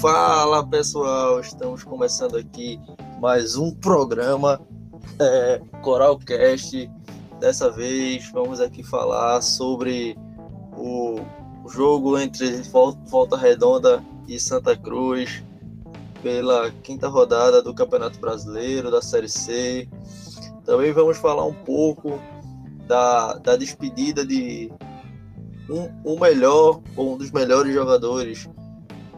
Fala pessoal, estamos começando aqui mais um programa é, Coralcast. Dessa vez vamos aqui falar sobre o jogo entre Volta Redonda e Santa Cruz pela quinta rodada do Campeonato Brasileiro da Série C. Também vamos falar um pouco da, da despedida de um, um melhor, ou um dos melhores jogadores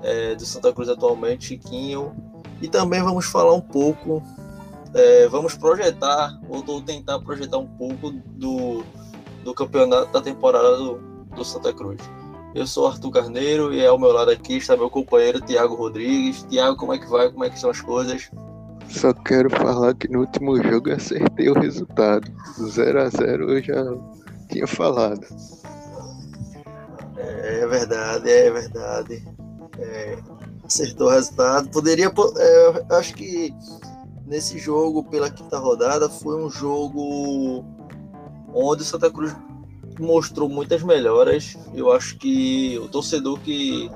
é, do Santa Cruz atualmente, Chiquinho. E também vamos falar um pouco, é, vamos projetar, ou tentar projetar um pouco do, do campeonato da temporada do, do Santa Cruz. Eu sou Arthur Carneiro e ao meu lado aqui está meu companheiro Tiago Rodrigues. Tiago, como é que vai? Como é que são as coisas? Só quero falar que no último jogo eu acertei o resultado. 0 a 0 eu já tinha falado. É verdade, é verdade. É, acertou o resultado. Poderia. É, acho que nesse jogo, pela quinta rodada, foi um jogo onde o Santa Cruz mostrou muitas melhoras. Eu acho que o torcedor que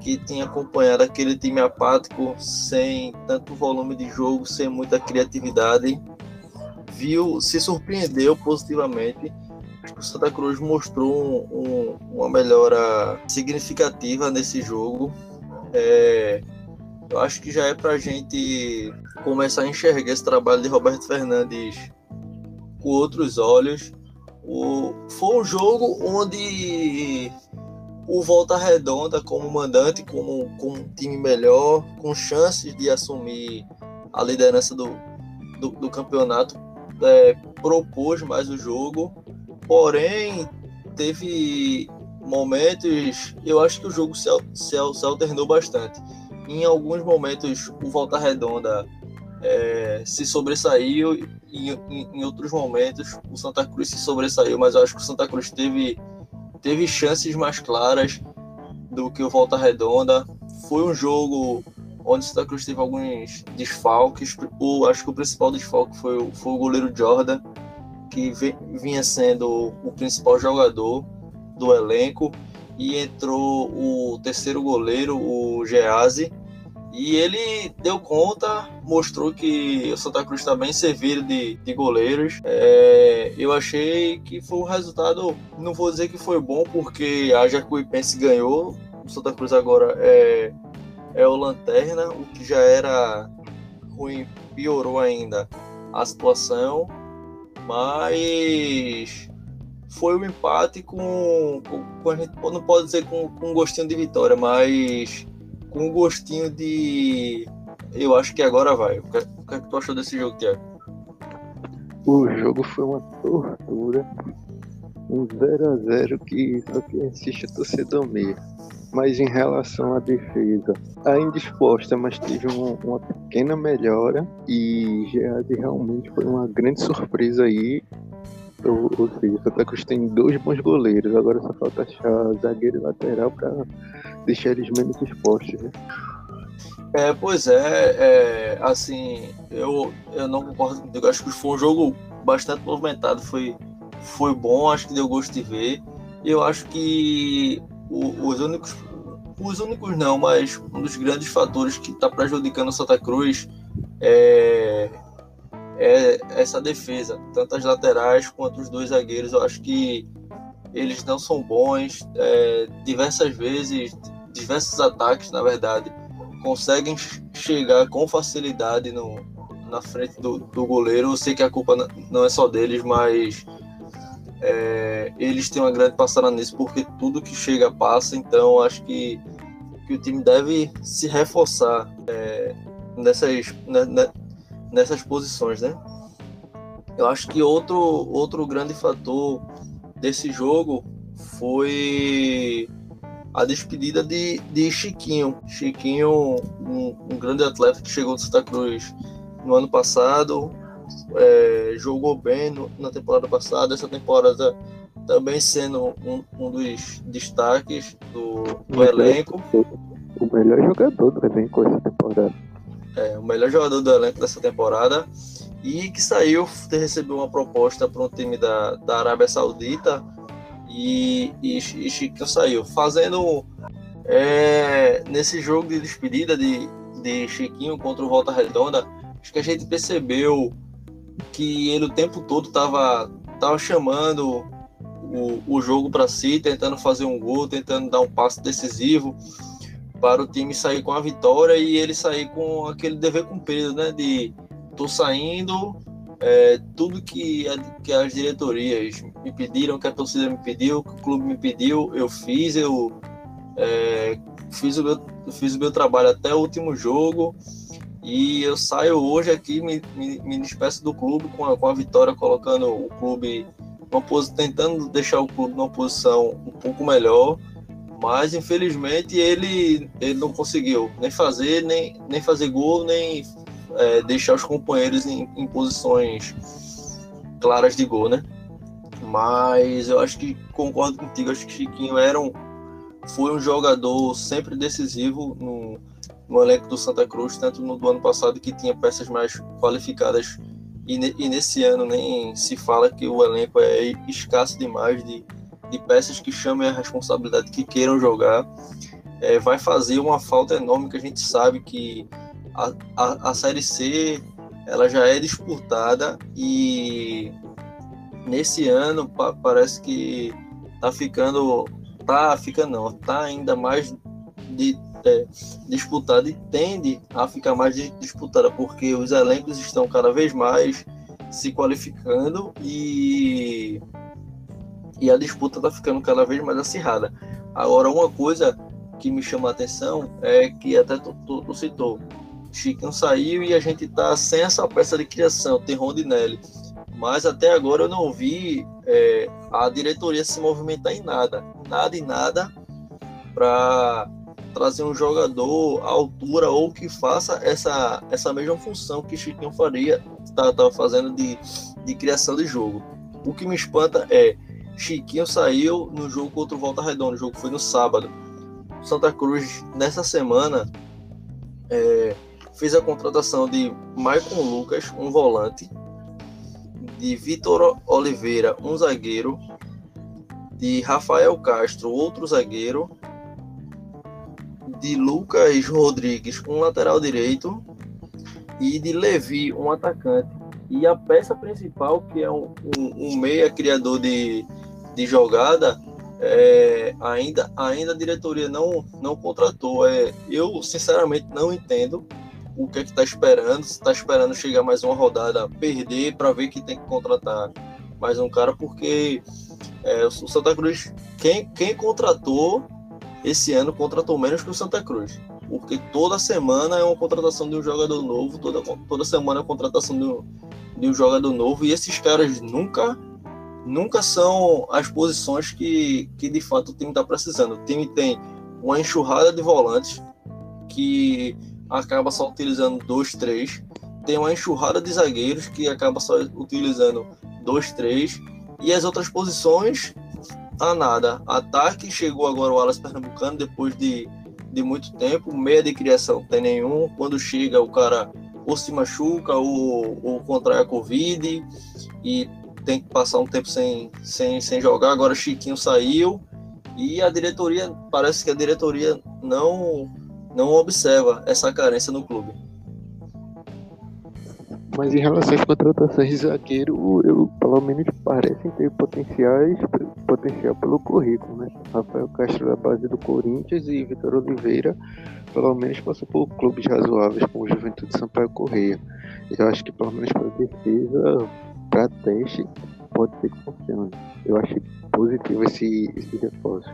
que tinha acompanhado aquele time apático, sem tanto volume de jogo, sem muita criatividade, viu, se surpreendeu positivamente. O Santa Cruz mostrou um, um, uma melhora significativa nesse jogo. É, eu acho que já é para a gente começar a enxergar esse trabalho de Roberto Fernandes com outros olhos. O, foi um jogo onde o Volta Redonda, como mandante, com um time melhor, com chances de assumir a liderança do, do, do campeonato, é, propôs mais o jogo, porém teve momentos, eu acho que o jogo se, se, se alternou bastante. Em alguns momentos, o Volta Redonda é, se sobressaiu e em, em, outros momentos o Santa Cruz se sobressaiu, mas eu acho que o Santa Cruz teve, teve chances mais claras do que o Volta Redonda. Foi um jogo onde o Santa Cruz teve alguns desfalques. O, acho que o principal desfalque foi, foi o goleiro Jordan, que vinha sendo o principal jogador do elenco, e entrou o terceiro goleiro, o Geazi, e ele deu conta, mostrou que o Santa Cruz está bem servido de, de goleiros. É, eu achei que foi um resultado, não vou dizer que foi bom, porque a Jacuipense ganhou. O Santa Cruz agora é, é o Lanterna, o que já era ruim, piorou ainda a situação. Mas foi um empate com, com, a gente não pode dizer com, com um gostinho de vitória, mas com um gostinho de. Eu acho que agora vai. O que, o que, é que tu achou desse jogo, Tiago? O jogo foi uma tortura. Um 0x0 que só quem assiste é torcedor mesmo. Mas em relação à defesa, ainda exposta, mas teve uma, uma pequena melhora. E Gerard realmente foi uma grande surpresa aí. Ou, ou seja, o Santa Cruz tem dois bons goleiros, agora só falta achar zagueiro e lateral para deixar eles menos expostos, né? É, pois é, é, assim, eu, eu não concordo contigo, acho que foi um jogo bastante movimentado, foi, foi bom, acho que deu gosto de ver. Eu acho que o, os únicos, os únicos não, mas um dos grandes fatores que está prejudicando o Santa Cruz é, é essa defesa, tanto as laterais quanto os dois zagueiros. Eu acho que eles não são bons. É, diversas vezes diversos ataques, na verdade, conseguem chegar com facilidade no, na frente do, do goleiro. Eu sei que a culpa não é só deles, mas é, eles têm uma grande passada nisso, porque tudo que chega passa. Então, acho que, que o time deve se reforçar é, nessas, né, né, nessas posições, né? Eu acho que outro, outro grande fator desse jogo foi a despedida de, de Chiquinho. Chiquinho, um, um grande atleta que chegou do Santa Cruz no ano passado, é, jogou bem no, na temporada passada, essa temporada também sendo um, um dos destaques do, do elenco. O melhor jogador do elenco essa temporada. É, o melhor jogador do elenco dessa temporada e que saiu, recebeu uma proposta para um time da, da Arábia Saudita e, e, e Chiquinho saiu, fazendo É, nesse jogo de despedida de, de Chiquinho contra o Volta Redonda, acho que a gente percebeu que ele o tempo todo estava tava chamando o, o jogo para si, tentando fazer um gol, tentando dar um passo decisivo para o time sair com a vitória e ele sair com aquele dever cumprido, né? De tô saindo, é, tudo que, a, que as diretorias me pediram, que a torcida me pediu, que o clube me pediu, eu fiz, eu é, fiz, o meu, fiz o meu trabalho até o último jogo e eu saio hoje aqui, me, me, me despeço do clube com a, com a vitória, colocando o clube, uma, tentando deixar o clube numa posição um pouco melhor, mas infelizmente ele, ele não conseguiu nem fazer, nem, nem fazer gol, nem é, deixar os companheiros em, em posições claras de gol, né? Mas eu acho que concordo contigo, acho que Chiquinho era um, foi um jogador sempre decisivo no, no elenco do Santa Cruz, tanto no do ano passado que tinha peças mais qualificadas e, ne, e nesse ano nem se fala que o elenco é escasso demais de, de peças que chamem a responsabilidade, que queiram jogar. É, vai fazer uma falta enorme que a gente sabe que a, a, a Série C ela já é disputada e nesse ano pa, parece que tá ficando tá ficando não tá ainda mais de, é, disputada e tende a ficar mais disputada porque os elencos estão cada vez mais se qualificando e e a disputa está ficando cada vez mais acirrada. Agora uma coisa que me chama a atenção é que até tu, tu, tu citou Chiquinho saiu e a gente tá sem essa peça de criação, tem Rondinelli. Mas até agora eu não vi é, a diretoria se movimentar em nada, nada e nada, para trazer um jogador à altura ou que faça essa, essa mesma função que Chiquinho faria, estava tá, fazendo de, de criação de jogo. O que me espanta é Chiquinho saiu no jogo contra o Volta Redonda, o jogo foi no sábado. Santa Cruz, nessa semana, é, fez a contratação de Maicon Lucas, um volante, de Vitor Oliveira, um zagueiro, de Rafael Castro, outro zagueiro, de Lucas Rodrigues, um lateral direito, e de Levi, um atacante. E a peça principal, que é um, um, um meia criador de, de jogada, é, ainda, ainda a diretoria não, não contratou. É, eu, sinceramente, não entendo o que é que está esperando, se está esperando chegar mais uma rodada, perder para ver que tem que contratar mais um cara, porque é, o Santa Cruz, quem, quem contratou esse ano, contratou menos que o Santa Cruz. Porque toda semana é uma contratação de um jogador novo, toda, toda semana é uma contratação de um, de um jogador novo, e esses caras nunca nunca são as posições que, que de fato o time está precisando. O time tem uma enxurrada de volantes que acaba só utilizando dois, três. Tem uma enxurrada de zagueiros que acaba só utilizando dois, três. E as outras posições, a nada. Ataque chegou agora o Alas Pernambucano depois de, de muito tempo. Meia de criação tem nenhum. Quando chega, o cara ou se machuca ou, ou contrai a Covid e tem que passar um tempo sem, sem, sem jogar. Agora Chiquinho saiu e a diretoria, parece que a diretoria não não observa essa carência no clube. Mas em relação às contratações de zagueiro, eu, pelo menos parecem ter potenciais, potencial pelo currículo, né? Rafael Castro da base do Corinthians e Vitor Oliveira, pelo menos passou por clubes razoáveis como o Juventude Sampaio Correia. Eu acho que pelo menos para defesa, para teste, pode ser que funcione. Eu achei positivo esse, esse reforço.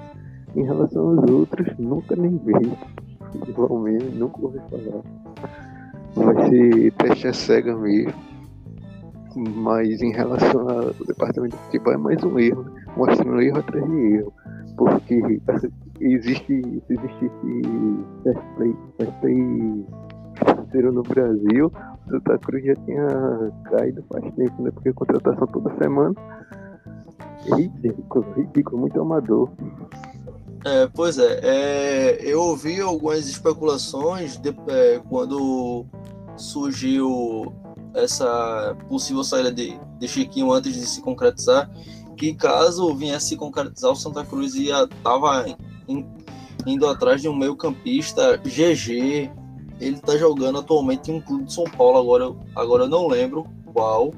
Em relação aos outros, nunca nem vi igualmente, nunca ouvi falar. Vai ser teste cega mesmo. Mas em relação ao departamento de futebol é mais um erro, né? Mostrando erro atrás de erro. Porque existe, se existisse fair play, play financeiro no Brasil, o Santa Cruz já tinha caído faz tempo, né? Porque contratação toda semana ridículo, ridículo, muito amador. É, pois é, é, eu ouvi algumas especulações de, é, quando surgiu essa possível saída de, de Chiquinho antes de se concretizar, que caso viesse se concretizar, o Santa Cruz ia tava indo atrás de um meio campista GG. Ele está jogando atualmente em um clube de São Paulo, agora, agora eu não lembro qual.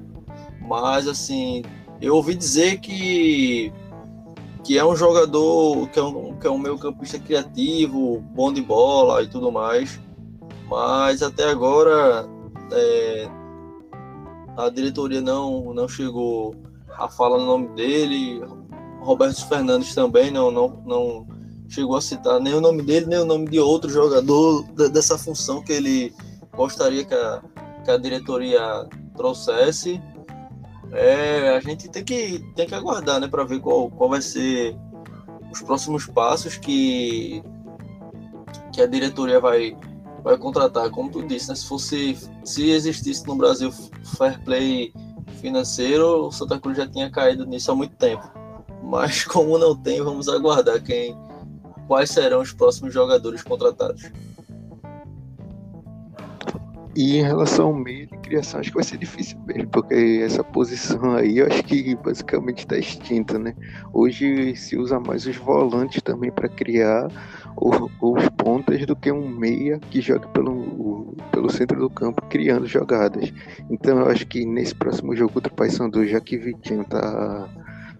Mas assim, eu ouvi dizer que que é um jogador que é um, que é um meio campista criativo, bom de bola e tudo mais. Mas até agora é, a diretoria não, não chegou a falar no nome dele. Roberto Fernandes também não, não, não chegou a citar nem o nome dele, nem o nome de outro jogador dessa função que ele gostaria que a, que a diretoria trouxesse. É, a gente tem que, tem que aguardar né, para ver qual, qual vai ser os próximos passos que, que a diretoria vai, vai contratar. Como tu disse, né, se fosse se existisse no Brasil fair play financeiro, o Santa Cruz já tinha caído nisso há muito tempo. Mas como não tem, vamos aguardar quem quais serão os próximos jogadores contratados. E em relação ao meio de criação, acho que vai ser difícil mesmo, porque essa posição aí eu acho que basicamente está extinta, né? Hoje se usa mais os volantes também para criar os pontas do que um meia que joga pelo, pelo centro do campo criando jogadas. Então eu acho que nesse próximo jogo contra o Paysandu, já que Vitinho tá,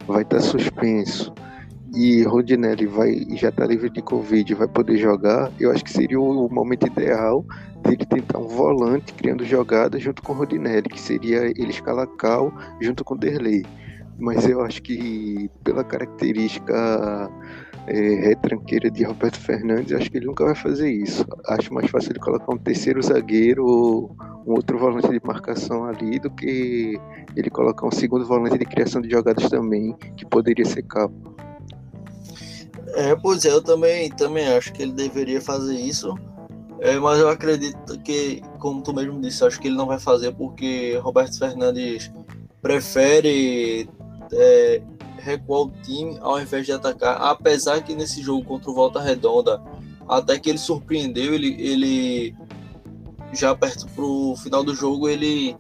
vai estar tá suspenso e Rodinelli vai já está livre de Covid vai poder jogar, eu acho que seria o momento ideal dele tentar um volante criando jogadas junto com Rodinelli, que seria ele escalar Cal junto com Derlei. Mas eu acho que pela característica é, retranqueira de Roberto Fernandes, acho que ele nunca vai fazer isso. Acho mais fácil ele colocar um terceiro zagueiro ou um outro volante de marcação ali do que ele colocar um segundo volante de criação de jogadas também, que poderia ser Cal. É, pois é, eu também, também acho que ele deveria fazer isso. É, mas eu acredito que, como tu mesmo disse, acho que ele não vai fazer porque Roberto Fernandes prefere é, recuar o time ao invés de atacar. Apesar que nesse jogo contra o Volta Redonda, até que ele surpreendeu, ele, ele já perto pro final do jogo, ele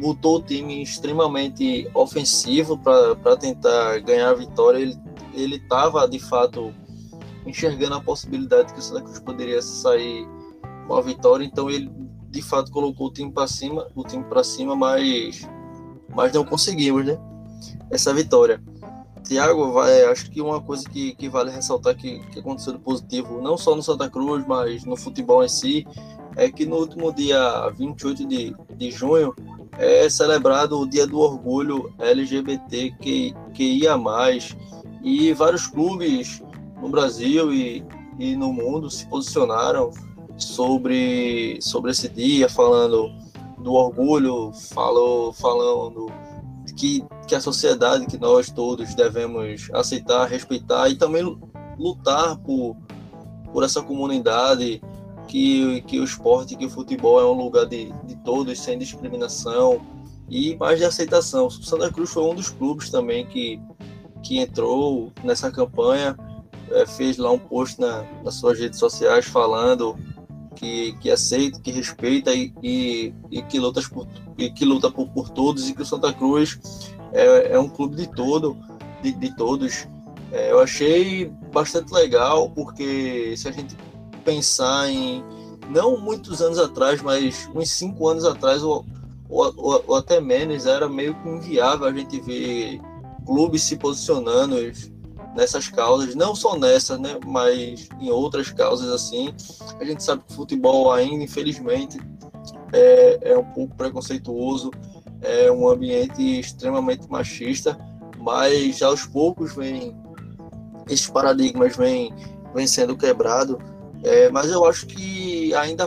botou o time extremamente ofensivo para tentar ganhar a vitória. Ele ele estava de fato enxergando a possibilidade que o Santa Cruz poderia sair com a vitória, então ele de fato colocou o time para cima, o time para cima, mas mas não conseguimos, né? Essa vitória. Tiago, vai, acho que uma coisa que, que vale ressaltar que, que aconteceu de positivo, não só no Santa Cruz, mas no futebol em si, é que no último dia 28 de, de junho é celebrado o Dia do Orgulho LGBT e vários clubes no Brasil e, e no mundo se posicionaram sobre, sobre esse dia, falando do orgulho, falou, falando que, que a sociedade, que nós todos devemos aceitar, respeitar e também lutar por, por essa comunidade, que, que o esporte, que o futebol é um lugar de, de todos, sem discriminação e mais de aceitação. O Santa Cruz foi um dos clubes também que que entrou nessa campanha é, fez lá um post na, nas suas redes sociais falando que, que aceita, que respeita e, e, e que, luta por, e que luta por, por todos e que o Santa Cruz é, é um clube de todo, de, de todos. É, eu achei bastante legal porque se a gente pensar em não muitos anos atrás, mas uns cinco anos atrás ou, ou, ou, ou até menos era meio que inviável a gente ver clubes se posicionando nessas causas, não só nessa, né, mas em outras causas assim. A gente sabe que o futebol ainda, infelizmente, é, é um pouco preconceituoso, é um ambiente extremamente machista, mas aos poucos vem esses paradigmas vêm vem sendo quebrado. É, mas eu acho que ainda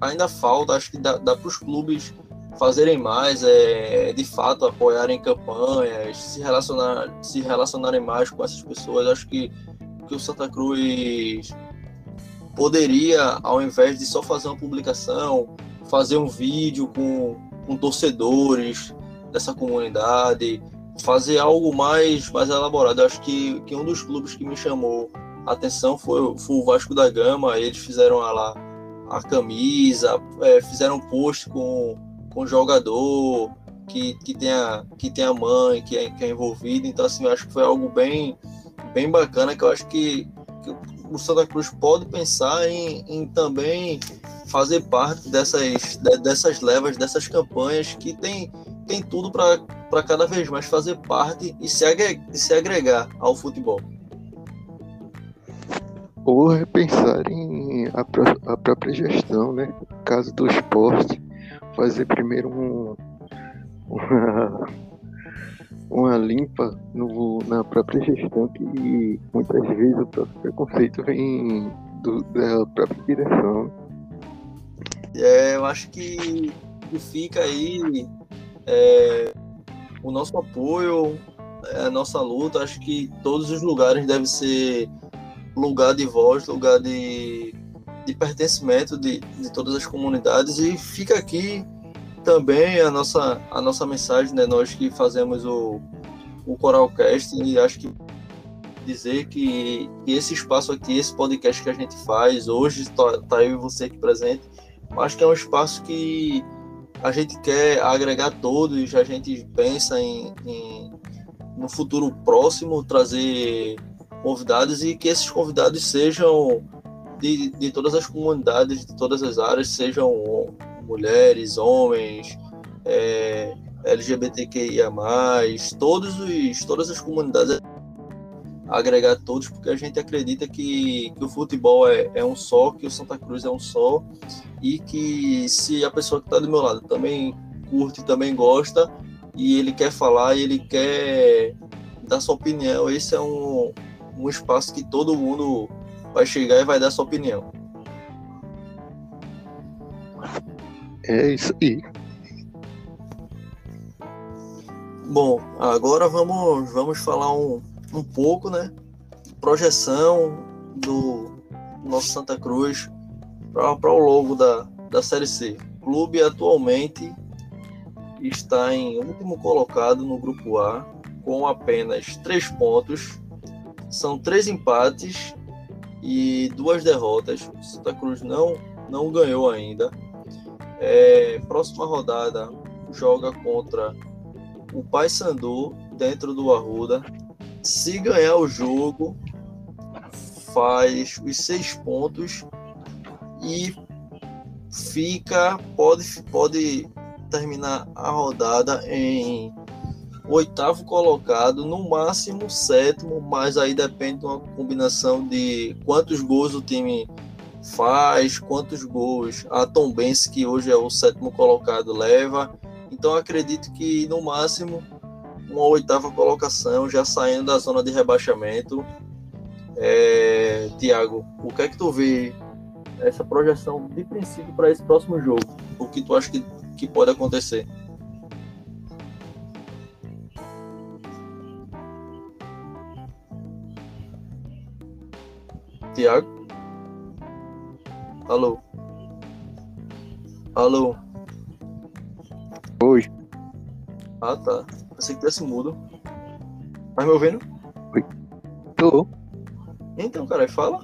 ainda falta, acho que dá, dá para os clubes fazerem mais, é, de fato apoiarem campanhas, se, relacionar, se relacionarem mais com essas pessoas. Acho que, que o Santa Cruz poderia, ao invés de só fazer uma publicação, fazer um vídeo com, com torcedores dessa comunidade, fazer algo mais, mais elaborado. acho que, que um dos clubes que me chamou a atenção foi, foi o Vasco da Gama. Eles fizeram lá a camisa, é, fizeram um post com com jogador que, que, tenha, que tenha mãe, que é, que é envolvido. Então, assim, eu acho que foi algo bem, bem bacana, que eu acho que, que o Santa Cruz pode pensar em, em também fazer parte dessas, dessas levas, dessas campanhas que tem, tem tudo para cada vez mais fazer parte e se, agregar, se agregar ao futebol. Ou repensar em a, a própria gestão, né? Caso do esporte, fazer primeiro um, uma, uma limpa no, na própria gestão que muitas vezes o próprio preconceito vem do, da própria direção. É, eu acho que, fica aí é, o nosso apoio, é, a nossa luta. Acho que todos os lugares devem ser lugar de voz, lugar de, de pertencimento de, de todas as comunidades. E fica aqui também a nossa, a nossa mensagem, né? Nós que fazemos o, o Coralcast, e acho que dizer que, que, esse espaço aqui, esse podcast que a gente faz, hoje está tá eu e você aqui presente, acho que é um espaço que a gente quer agregar todos, a gente pensa em, em no futuro próximo trazer convidados e que esses convidados sejam de, de todas as comunidades, de todas as áreas, sejam mulheres, homens, é, LGBTQIA, todos os, todas as comunidades agregar todos, porque a gente acredita que, que o futebol é, é um só, que o Santa Cruz é um só, e que se a pessoa que está do meu lado também curte, também gosta, e ele quer falar, ele quer dar sua opinião, esse é um, um espaço que todo mundo vai chegar e vai dar sua opinião. É isso aí. Bom, agora vamos, vamos falar um, um pouco, né? Projeção do nosso Santa Cruz para o logo da, da Série C. O clube atualmente está em último colocado no Grupo A, com apenas três pontos. São três empates e duas derrotas. Santa Cruz não, não ganhou ainda. É, próxima rodada joga contra o Paysandu dentro do Arruda. Se ganhar o jogo, faz os seis pontos e fica pode pode terminar a rodada em oitavo colocado, no máximo sétimo, mas aí depende de uma combinação de quantos gols o time faz, quantos gols a Tombense, que hoje é o sétimo colocado, leva. Então acredito que no máximo uma oitava colocação, já saindo da zona de rebaixamento. É, Tiago, o que é que tu vê essa projeção de princípio para esse próximo jogo? O que tu acha que, que pode acontecer? Tiago? Alô? Alô? Oi. Ah, tá. Pensei que tivesse mudo. Tá me ouvindo? Oi. Tô. Então, cara, fala.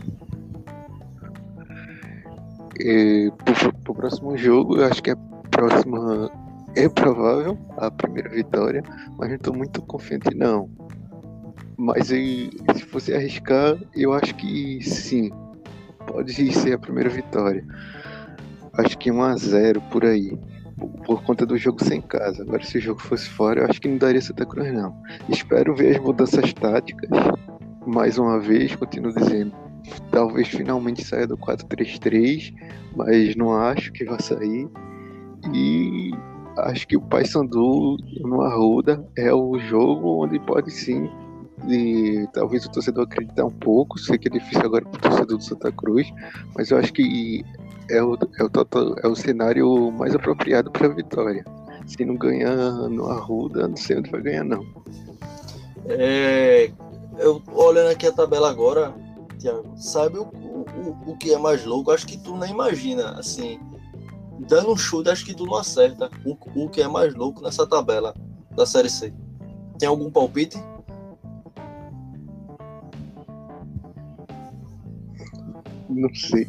É, pro, pro próximo jogo, eu acho que a próxima é provável a primeira vitória, mas não estou muito confiante não. Mas se fosse arriscar, eu acho que sim pode ser a primeira vitória. Acho que 1 a 0 por aí. Por conta do jogo sem casa. Agora, se o jogo fosse fora, eu acho que não daria Santa Cruz, não. Espero ver as mudanças táticas. Mais uma vez, continuo dizendo. Talvez finalmente saia do 4-3-3, mas não acho que vai sair. E acho que o Paysandu no Arruda é o jogo onde pode sim de talvez o torcedor acreditar um pouco. Sei que é difícil agora para o torcedor do Santa Cruz, mas eu acho que é o, é o, é o cenário mais apropriado para a vitória. Se não ganhar no Arruda, não sei onde vai ganhar, não. É, eu olhando aqui a tabela agora, Thiago, sabe o, o, o que é mais louco? Acho que tu nem imagina, assim, dando um chute, acho que tu não acerta o, o que é mais louco nessa tabela da Série C. Tem algum palpite? Não sei.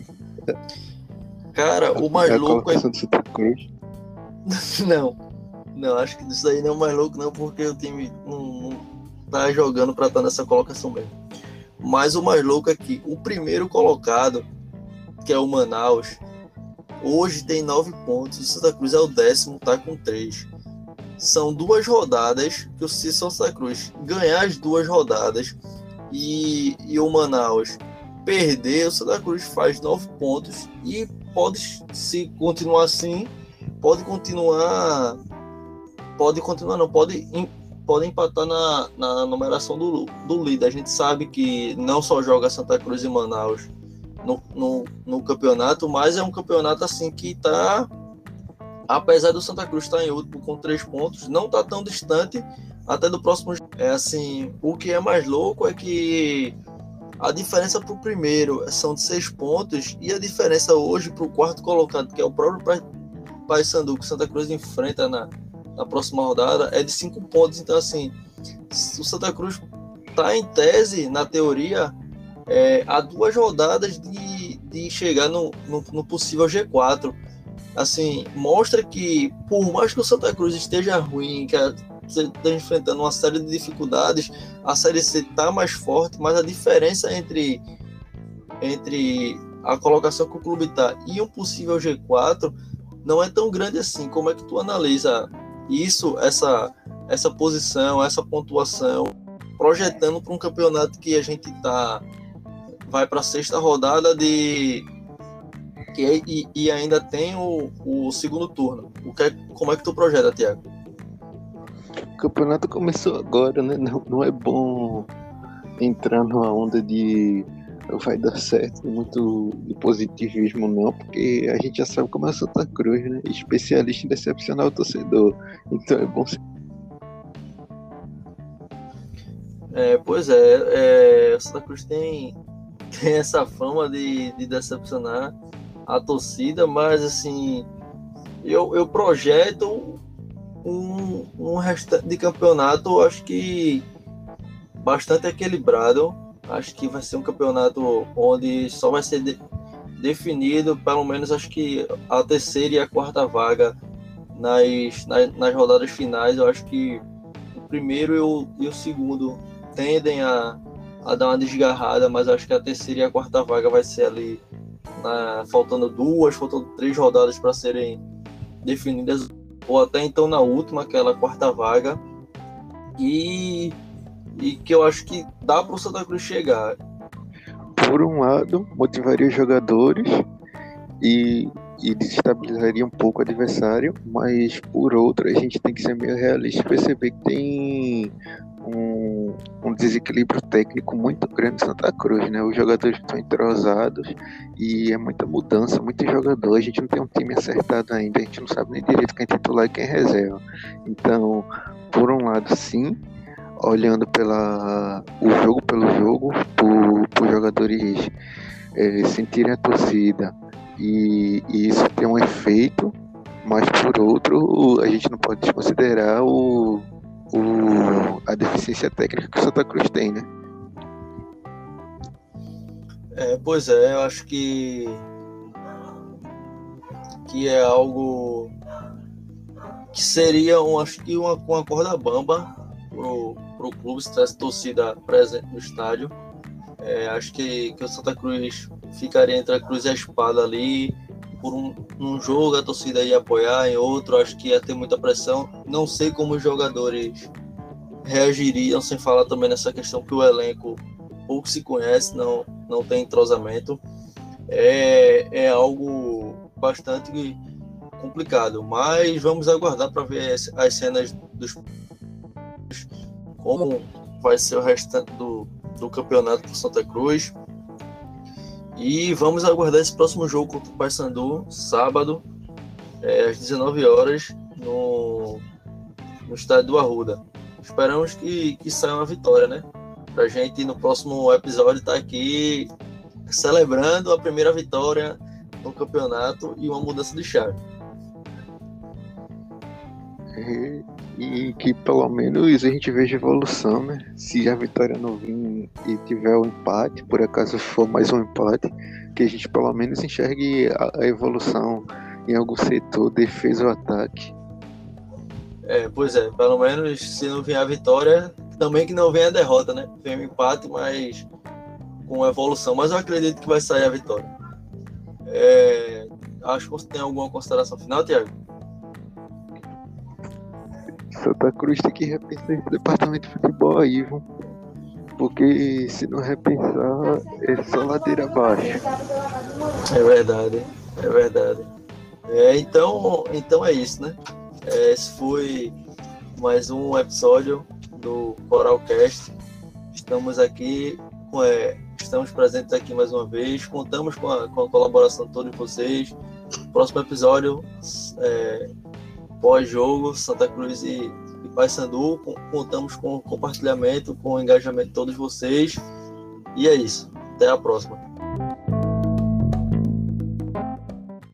Cara, o mais é louco é. não, não, acho que isso aí não é o mais louco, não, porque o time não, não tá jogando pra estar nessa colocação mesmo. Mas o mais louco é que o primeiro colocado, que é o Manaus, hoje tem nove pontos. O Santa Cruz é o décimo, tá com três. São duas rodadas que o Santa Cruz ganhar as duas rodadas e, e o Manaus perder, o Santa Cruz faz nove pontos e pode, se continuar assim, pode continuar. Pode continuar, não, pode podem empatar na, na numeração do, do líder. A gente sabe que não só joga Santa Cruz e Manaus no, no, no campeonato, mas é um campeonato assim que está, apesar do Santa Cruz estar tá em último com três pontos, não está tão distante até do próximo. É assim, o que é mais louco é que a diferença para o primeiro são de seis pontos e a diferença hoje para o quarto colocado, que é o próprio Paysandu que Santa Cruz enfrenta na, na próxima rodada é de cinco pontos. Então, assim, o Santa Cruz está em tese, na teoria, é, a duas rodadas de, de chegar no, no, no, possível G4. Assim, mostra que, por mais que o Santa Cruz esteja ruim, que esteja enfrentando uma série de dificuldades, a Série C está mais forte, mas a diferença entre, entre a colocação que o clube está e um possível G4 não é tão grande assim. Como é que tu analisa isso, essa, essa posição, essa pontuação, projetando para um campeonato que a gente tá vai para a sexta rodada de que é, e, e, ainda tem o, o segundo turno. O que é, como é que tu projeta, Tiago? O campeonato começou agora, né? Não, não é bom entrar numa onda de vai dar certo, muito de positivismo não, porque a gente já sabe como é a Santa Cruz, né? Especialista em decepcionar o torcedor. Então é bom ser. É, pois é, é, Santa Cruz tem, tem essa fama de, de decepcionar a torcida, mas assim, eu, eu projeto um, um restante de campeonato, acho que bastante equilibrado Acho que vai ser um campeonato onde só vai ser de, definido, pelo menos acho que a terceira e a quarta vaga nas, nas, nas rodadas finais. Eu acho que o primeiro e o, e o segundo tendem a, a dar uma desgarrada, mas acho que a terceira e a quarta vaga vai ser ali na, faltando duas, faltando três rodadas para serem definidas, ou até então na última, aquela quarta vaga. E e que eu acho que dá para o Santa Cruz chegar. Por um lado, motivaria os jogadores e, e desestabilizaria um pouco o adversário, mas por outro, a gente tem que ser meio realista e perceber que tem um, um, desequilíbrio técnico muito grande em Santa Cruz, né? Os jogadores estão entrosados e é muita mudança, muito jogador. A gente não tem um time acertado ainda, a gente não sabe nem direito quem é titular e quem é reserva. Então, por um lado, sim, olhando pela o jogo pelo jogo, por, por jogadores é, sentirem a torcida e, e, isso tem um efeito, mas por outro a gente não pode desconsiderar o, o, a deficiência técnica que o Santa Cruz tem, né? É, pois é, eu acho que que é algo que seria um, acho que uma, uma corda bamba pro, pro clube se tivesse torcida presente no estádio. É, acho que, que o Santa Cruz ficaria entre a Cruz e a Espada ali. Por um, um jogo a torcida ia apoiar, em outro acho que ia ter muita pressão. Não sei como os jogadores reagiriam, sem falar também nessa questão que o elenco pouco se conhece, não, não tem entrosamento. É, é algo bastante complicado, mas vamos aguardar para ver as, as cenas dos como vai ser o restante do, do campeonato para Santa Cruz. E vamos aguardar esse próximo jogo contra o Paysandu, sábado, é, às 19 horas, no, no estádio do Arruda. Esperamos que, que saia uma vitória, né? Pra gente no próximo episódio estar tá aqui celebrando a primeira vitória no campeonato e uma mudança de chave. É, e que pelo menos a gente veja evolução, né? Se a vitória não vir e tiver um empate, por acaso for mais um empate, que a gente pelo menos enxergue a, a evolução em algum setor, defesa ou ataque. É, pois é, pelo menos se não vier a vitória, também que não venha a derrota, né? Vem o empate, mas com evolução, mas eu acredito que vai sair a vitória. É, acho que você tem alguma consideração final, Tiago? Santa Cruz tem que repensar esse departamento de futebol aí, viu? Porque se não repensar, é só ladeira abaixo. É verdade, é verdade. É, então, então é isso, né? É, esse foi mais um episódio do Coralcast. Estamos aqui, é, estamos presentes aqui mais uma vez. Contamos com a, com a colaboração de todos vocês. Próximo episódio, é, pós-jogo, Santa Cruz e, e Paysandu. Contamos com o compartilhamento, com o engajamento de todos vocês. E é isso. Até a próxima.